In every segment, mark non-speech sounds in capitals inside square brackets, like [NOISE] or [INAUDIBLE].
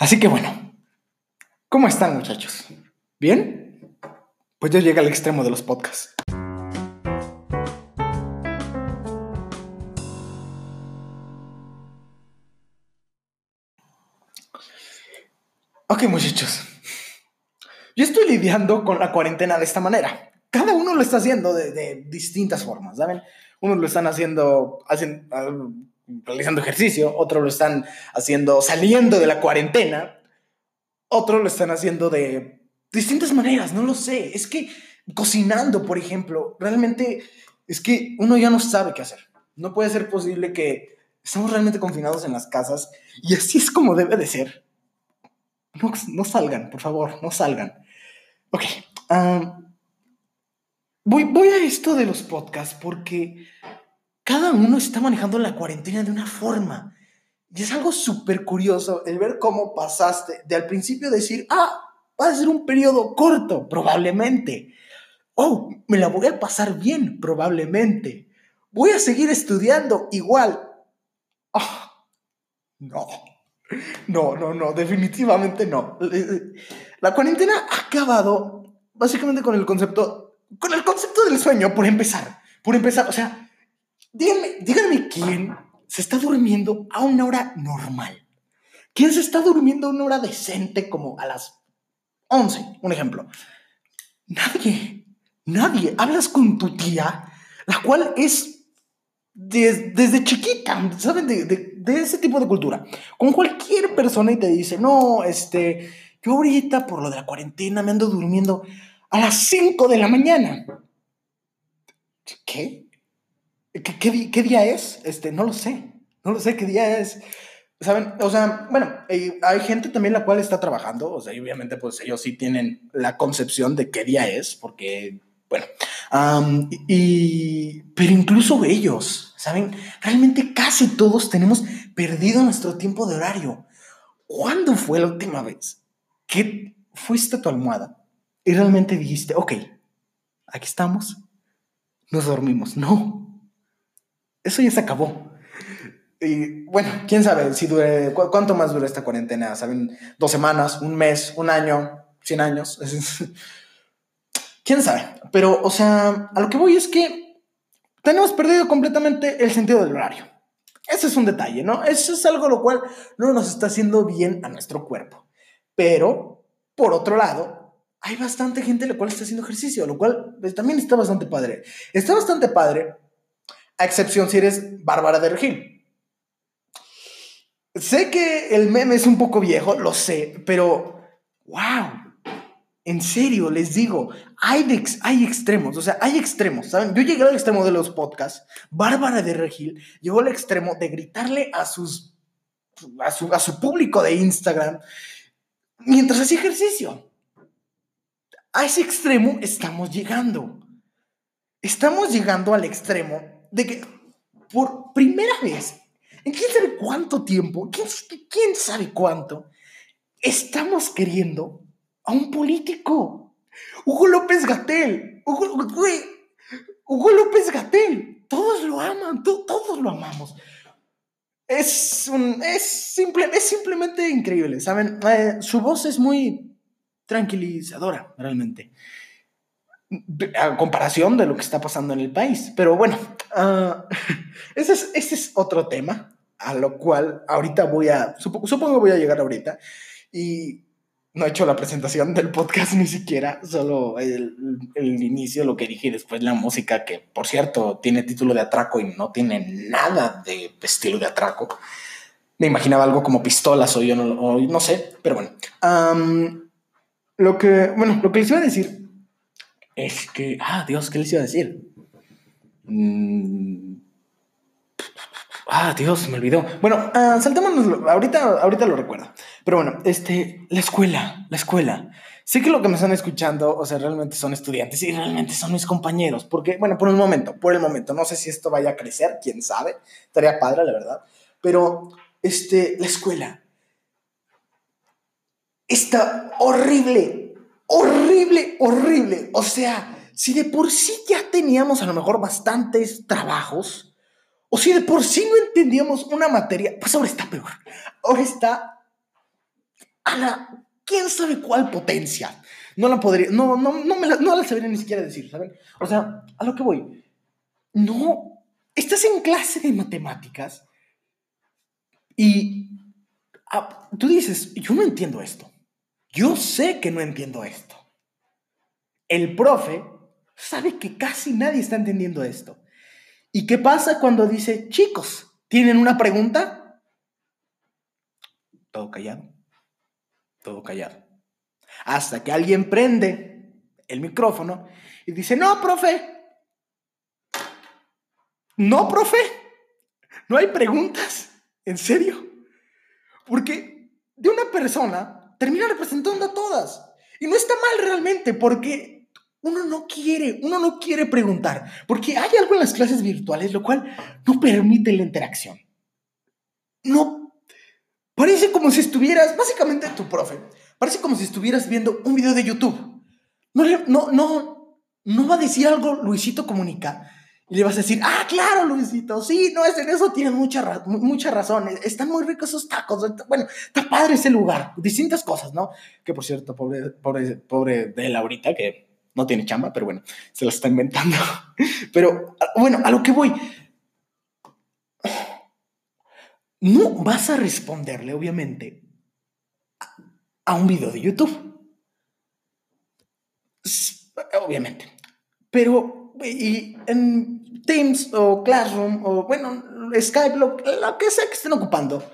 Así que bueno, ¿cómo están muchachos? ¿Bien? Pues yo llegué al extremo de los podcasts. Ok muchachos, yo estoy lidiando con la cuarentena de esta manera. Cada uno lo está haciendo de, distintas formas, ¿saben? Unos lo están haciendo, hacen, realizando ejercicio, otros lo están haciendo saliendo de la cuarentena, otros lo están haciendo de distintas maneras, no lo sé. Es que cocinando, por ejemplo, realmente es que uno ya no sabe qué hacer. No puede ser posible que estamos realmente confinados en las casas y así es como debe de ser. No, salgan, por favor, no salgan. Ok. voy, voy a esto de los podcasts porque cada uno está manejando la cuarentena de una forma. Y es algo súper curioso el ver cómo pasaste de al principio decir, ah, va a ser un periodo corto, probablemente. Oh, me la voy a pasar bien, probablemente. Voy a seguir estudiando igual. Ah, no, no, no, no, definitivamente no. La cuarentena ha acabado básicamente con el concepto, con el concepto del sueño, por empezar. Por empezar, o sea, Díganme, díganme quién se está durmiendo a una hora normal. ¿Quién se está durmiendo a una hora decente como a las 11? Un ejemplo. Nadie, nadie. Hablas con tu tía, la cual es desde chiquita, ¿saben? De, de, ese tipo de cultura. Con cualquier persona y te dice, no, este, yo ahorita por lo de la cuarentena me ando durmiendo a las 5 de la mañana. ¿Qué? ¿Qué, día es? Este, no lo sé. No lo sé qué día es. ¿Saben? O sea, bueno, hay gente también la cual está trabajando, o sea, obviamente pues ellos sí tienen la concepción de qué día es, porque, bueno, y, pero incluso ellos, ¿saben? Realmente casi todos tenemos perdido nuestro tiempo de horario. ¿Cuándo fue la última vez que fuiste a tu almohada y realmente dijiste, ok, aquí estamos, nos dormimos? No, eso ya se acabó. Y bueno, quién sabe si dure, cuánto más dura esta cuarentena, ¿saben? Dos semanas, un mes, un año, cien años. quién sabe. Pero, o sea, a lo que voy es que tenemos perdido completamente el sentido del horario. Ese es un detalle, ¿no? Eso es algo lo cual no nos está haciendo bien a nuestro cuerpo. Pero, por otro lado, hay bastante gente la cual está haciendo ejercicio, lo cual pues, también está bastante padre. Está bastante padre a excepción si eres Bárbara de Regil. Sé que el meme es un poco viejo, lo sé, pero wow, en serio, les digo, hay, extremos, o sea, hay extremos, ¿saben? Yo llegué al extremo de los podcasts, Bárbara de Regil llegó al extremo de gritarle a sus, a su, a su público de Instagram mientras hacía ejercicio. A ese extremo estamos llegando. Estamos llegando al extremo de que por primera vez, en quién sabe cuánto tiempo, quién, sabe cuánto, estamos queriendo a un político. Hugo López Gatel. Hugo, Hugo López Gatel. Todos lo aman, todos lo amamos. Es, un, es, simple, es simplemente increíble, ¿saben? Eh, su voz es muy tranquilizadora, realmente a comparación de lo que está pasando en el país. Pero bueno, uh, [LAUGHS] ese, es, ese, es, otro tema a lo cual ahorita voy a, supongo, supongo voy a llegar ahorita y no he hecho la presentación del podcast [LAUGHS] ni siquiera, solo el, el, inicio, lo que dije y después la música, que por cierto tiene título de atraco y no tiene nada de estilo de atraco. Me imaginaba algo como pistolas o yo no, no sé, pero bueno. Lo que, bueno, lo que les iba a decir es que, ah, Dios, ¿qué les iba a decir? Mm, ah, Dios, me olvidó. Bueno, uh, saltémonos, ahorita, ahorita lo recuerdo. Pero bueno, este, la escuela, la escuela. Sé que lo que me están escuchando, o sea, realmente son estudiantes y realmente son mis compañeros, porque, bueno, por un momento, por el momento, no sé si esto vaya a crecer, quién sabe, estaría padre, la verdad, pero, este, la escuela está horrible, horrible, horrible. O sea, si de por sí ya teníamos a lo mejor bastantes trabajos, o si de por sí no entendíamos una materia, pues ahora está peor. Ahora está a la, quién sabe cuál potencia. No la podría, no, no, no, me la, no la sabría ni siquiera decir, ¿saben? O sea, a lo que voy. No, estás en clase de matemáticas y ah, tú dices, yo no entiendo esto. Yo sé que no entiendo esto. El profe sabe que casi nadie está entendiendo esto. ¿Y qué pasa cuando dice, chicos, ¿tienen una pregunta? Todo callado. Todo callado. Hasta que alguien prende el micrófono y dice, no, profe. No, profe. No hay preguntas. ¿En serio? Porque de una persona termina representando a todas. Y no está mal realmente, porque uno no quiere, uno no quiere preguntar, porque hay algo en las clases virtuales lo cual no permite la interacción. No, parece como si estuvieras, básicamente tu profe, parece como si estuvieras viendo un video de YouTube. No, no, no, no va a decir algo Luisito Comunica y le vas a decir, ah, claro, Luisito, sí, no, es en eso tienes mucha, mucha razón, están muy ricos esos tacos, bueno, está padre ese lugar, distintas cosas, ¿no? Que por cierto, pobre, pobre, pobre de él ahorita, que no tiene chamba, pero bueno, se lo está inventando. [LAUGHS] Pero bueno, a lo que voy, no vas a responderle, obviamente, a un video de YouTube. Obviamente. Pero, y en Teams o Classroom o, bueno, Skype, lo, que sea que estén ocupando,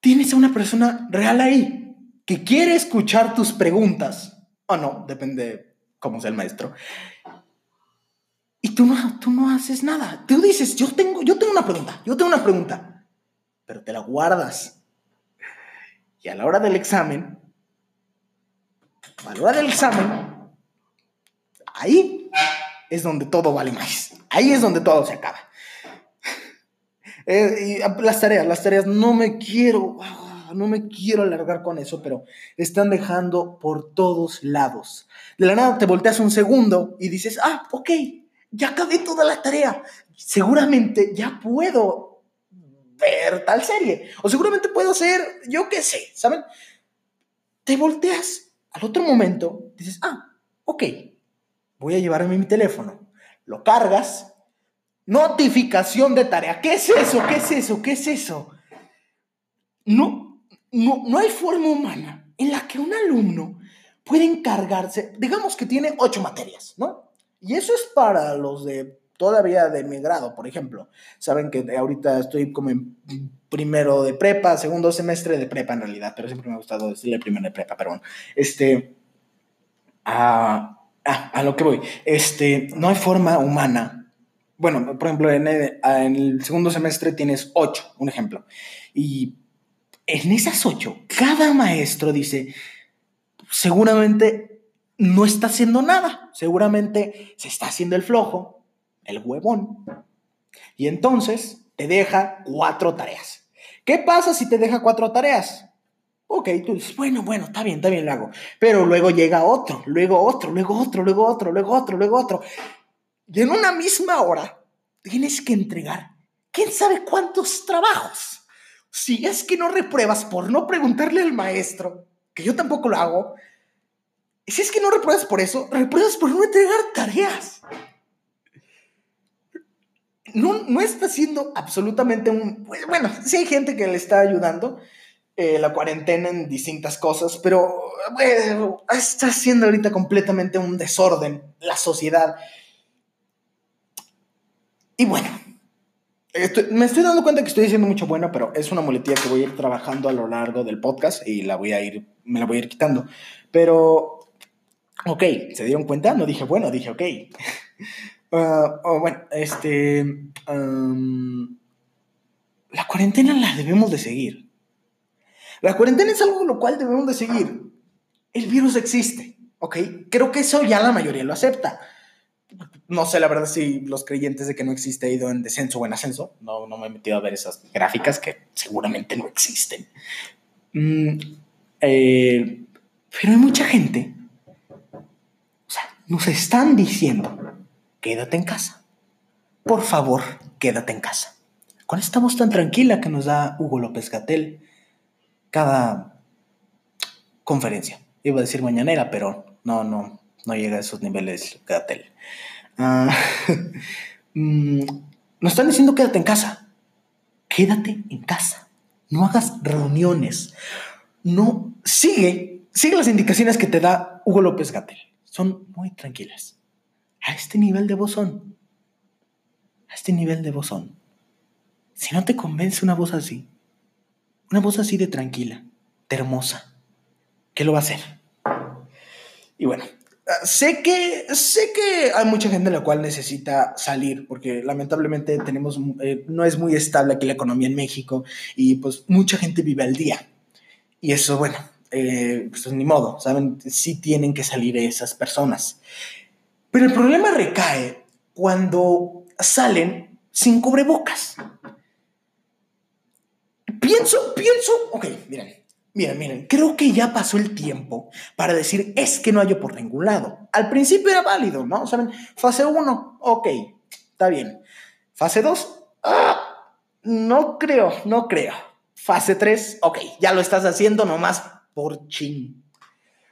tienes a una persona real ahí que quiere escuchar tus preguntas, o no, depende cómo sea el maestro. Y tú no, tú no haces nada. Tú dices, yo tengo, yo tengo una pregunta, yo tengo una pregunta, pero te la guardas. Y a la hora del examen, a la hora del examen, ahí es donde todo vale más. Ahí es donde todo se acaba. Eh, y las tareas, las tareas, no me quiero, ah, no me quiero alargar con eso, pero están dejando por todos lados. De la nada te volteas un segundo y dices, ah, ok, ya acabé toda la tarea. Seguramente ya puedo ver tal serie. O seguramente puedo hacer, yo qué sé, ¿saben? Te volteas al otro momento, dices, ah, ok, voy a llevarme mi teléfono. Lo cargas. Notificación de tarea. ¿Qué es eso? ¿Qué es eso? ¿Qué es eso? No, no, no hay forma humana en la que un alumno puede encargarse, digamos que tiene ocho materias, ¿no? Y eso es para los de todavía de mi grado, por ejemplo. Saben que ahorita estoy como primero de prepa, segundo semestre de prepa en realidad, pero siempre me ha gustado decirle primero de prepa, perdón. Este, ah, Ah, a lo que voy. Este, no hay forma humana. Bueno, por ejemplo, en el, segundo semestre tienes ocho, un ejemplo. Y en esas ocho, cada maestro dice, seguramente no está haciendo nada. Seguramente se está haciendo el flojo, el huevón. Y entonces te deja cuatro tareas. ¿Qué pasa si te deja cuatro tareas? Ok, tú dices, bueno, bueno, está bien, está bien, lo hago. Pero luego llega otro, luego otro, luego otro, luego otro, luego otro, luego otro. Y en una misma hora tienes que entregar, quién sabe cuántos trabajos. Si es que no repruebas por no preguntarle al maestro, que yo tampoco lo hago, si es que no repruebas por eso, repruebas por no entregar tareas. No, no está haciendo absolutamente un... Bueno, sí hay gente que le está ayudando, eh, la cuarentena en distintas cosas, pero está haciendo ahorita completamente un desorden la sociedad. Y bueno, me estoy dando cuenta que estoy diciendo mucho bueno, pero es una muletilla que voy a ir trabajando a lo largo del podcast y la voy a ir, me la voy a ir quitando. Pero, ok, ¿se dieron cuenta? No dije bueno, dije ok. Uh, [LAUGHS] bueno, este... La cuarentena la debemos de seguir. La cuarentena es algo lo cual debemos de seguir. El virus existe, ¿ok? Creo que eso ya la mayoría lo acepta. No sé la verdad si los creyentes de que no existe han ido en descenso o en ascenso. No, no me he metido a ver esas gráficas que seguramente no existen. Mm, eh, pero hay mucha gente. O sea, nos están diciendo, quédate en casa. Por favor, quédate en casa. Con esta voz tan tranquila que nos da Hugo López Gatel cada conferencia. Iba a decir mañanera, pero no, no, no llega a esos niveles Gatel. Ah, [LAUGHS] mm, nos están diciendo quédate en casa. Quédate en casa. No hagas reuniones. No, sigue, sigue las indicaciones que te da Hugo López Gatel. Son muy tranquilas. A este nivel de bozón. A este nivel de bozón. Si no te convence una voz así, una voz así de tranquila, de hermosa, ¿qué lo va a hacer? Y bueno, ah, sé que, sé que hay mucha gente la cual necesita salir, porque lamentablemente tenemos, eh, no es muy estable aquí la economía en México y pues mucha gente vive al día. Y eso, bueno, eh, pues ni modo, ¿saben? Sí tienen que salir esas personas. Pero el problema recae cuando salen sin cubrebocas. Pienso, pienso, ok, miren, miren, miren, creo que ya pasó el tiempo para decir es que no hay por ningún lado. Al principio era válido, ¿no? ¿Saben? Fase 1, ok, está bien. Fase 2, ah, no creo, no creo. Fase 3, ok, ya lo estás haciendo nomás por ching.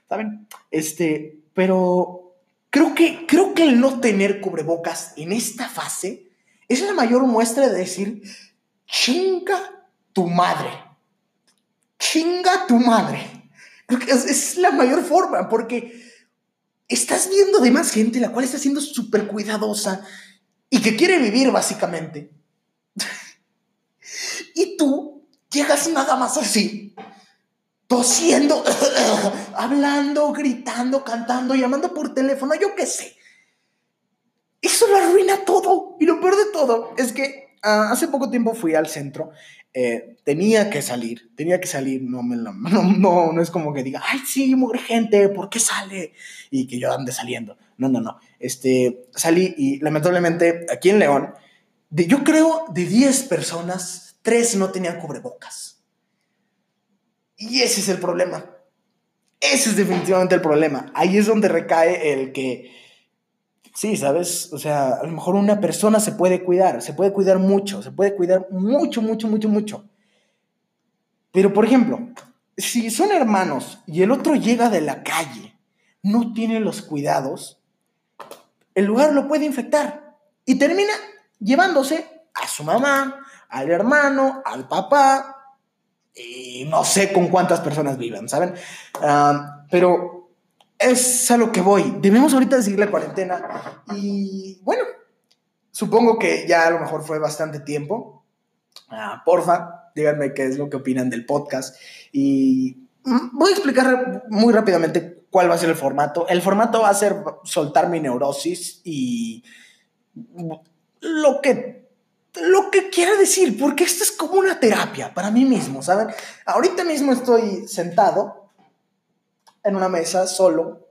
¿Saben? Este, pero creo que, creo que el no tener cubrebocas en esta fase es la mayor muestra de decir, chinga tu madre. Chinga tu madre. Es, es la mayor forma, porque estás viendo de más gente la cual está siendo súper cuidadosa y que quiere vivir básicamente. [LAUGHS] y tú llegas nada más así, tosiendo, [LAUGHS] hablando, gritando, cantando, llamando por teléfono, yo qué sé. Eso lo arruina todo. Y lo peor de todo es que ah, hace poco tiempo fui al centro eh, tenía que salir, tenía que salir, no, me [LAUGHS] no, no, no es como que diga, ay, sí, muere gente, ¿por qué sale? Y que yo ande saliendo. No, no, no. Este, salí y lamentablemente aquí en León, de, yo creo de 10 personas, 3 no tenían cubrebocas. Y ese es el problema. Ese es definitivamente el problema. Ahí es donde recae el que Sí, ¿sabes? O sea, a lo mejor una persona se puede cuidar, se puede cuidar mucho, se puede cuidar mucho, mucho, mucho, mucho. Pero, por ejemplo, si son hermanos y el otro llega de la calle, no tiene los cuidados, el lugar lo puede infectar y termina llevándose a su mamá, al hermano, al papá, y no sé con cuántas personas vivan, ¿saben? Ah, pero es a lo que voy. Debemos ahorita seguir la cuarentena. Y bueno, supongo que ya a lo mejor fue bastante tiempo. Ah, porfa, díganme qué es lo que opinan del podcast. Y voy a explicar muy rápidamente cuál va a ser el formato. El formato va a ser soltar mi neurosis y lo que lo que quiera decir, porque esto es como una terapia para mí mismo, ¿saben? Ahorita mismo estoy sentado en una mesa solo,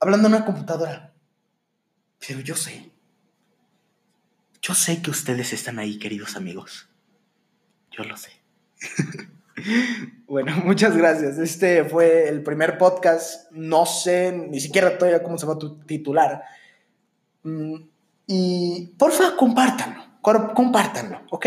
hablando en una computadora. Pero yo sé, yo sé que ustedes están ahí, queridos amigos. Yo lo sé. [LAUGHS] bueno, muchas gracias. Este fue el primer podcast. No sé ni siquiera todavía cómo se va a titular. Mm, y porfa, compártanlo. Compártanlo, ¿ok?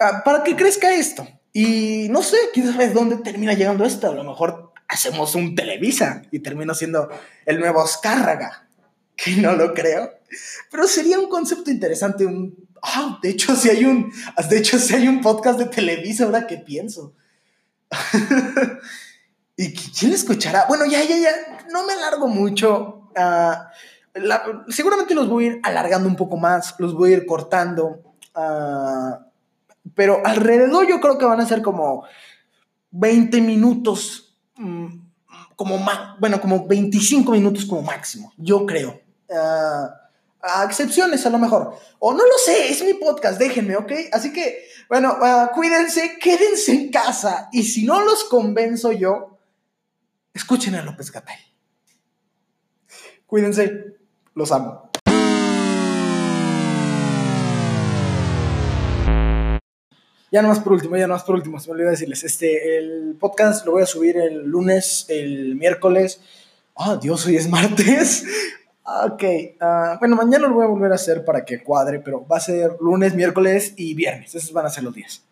Ah, para que crezca esto. Y no sé, quién sabe dónde termina llegando esto. A lo mejor hacemos un Televisa y termino siendo el nuevo Azcárraga, que no lo creo, pero sería un concepto interesante, un, ah, de hecho si hay un, de hecho si hay un podcast de Televisa ahora que pienso. [LAUGHS] ¿Y quién escuchará? Bueno, ya, ya, ya, no me alargo mucho. Ah, seguramente los voy a ir alargando un poco más, los voy a ir cortando. Ah, pero alrededor yo creo que van a ser como 20 minutos como más, bueno, como 25 minutos como máximo, yo creo. Ah, a excepciones a lo mejor. O no lo sé, es mi podcast, déjenme, ¿ok? Así que, bueno, ah, cuídense, quédense en casa y si no los convenzo yo, escuchen a López Gatay. Cuídense, los amo. Ya nomás por último, ya nomás por último, se me olvidó decirles, este, el podcast lo voy a subir el lunes, el miércoles. Ah, Dios, hoy es martes. [LAUGHS] ok, ah, bueno, mañana lo voy a volver a hacer para que cuadre, pero va a ser lunes, miércoles y viernes. Esos van a ser los días.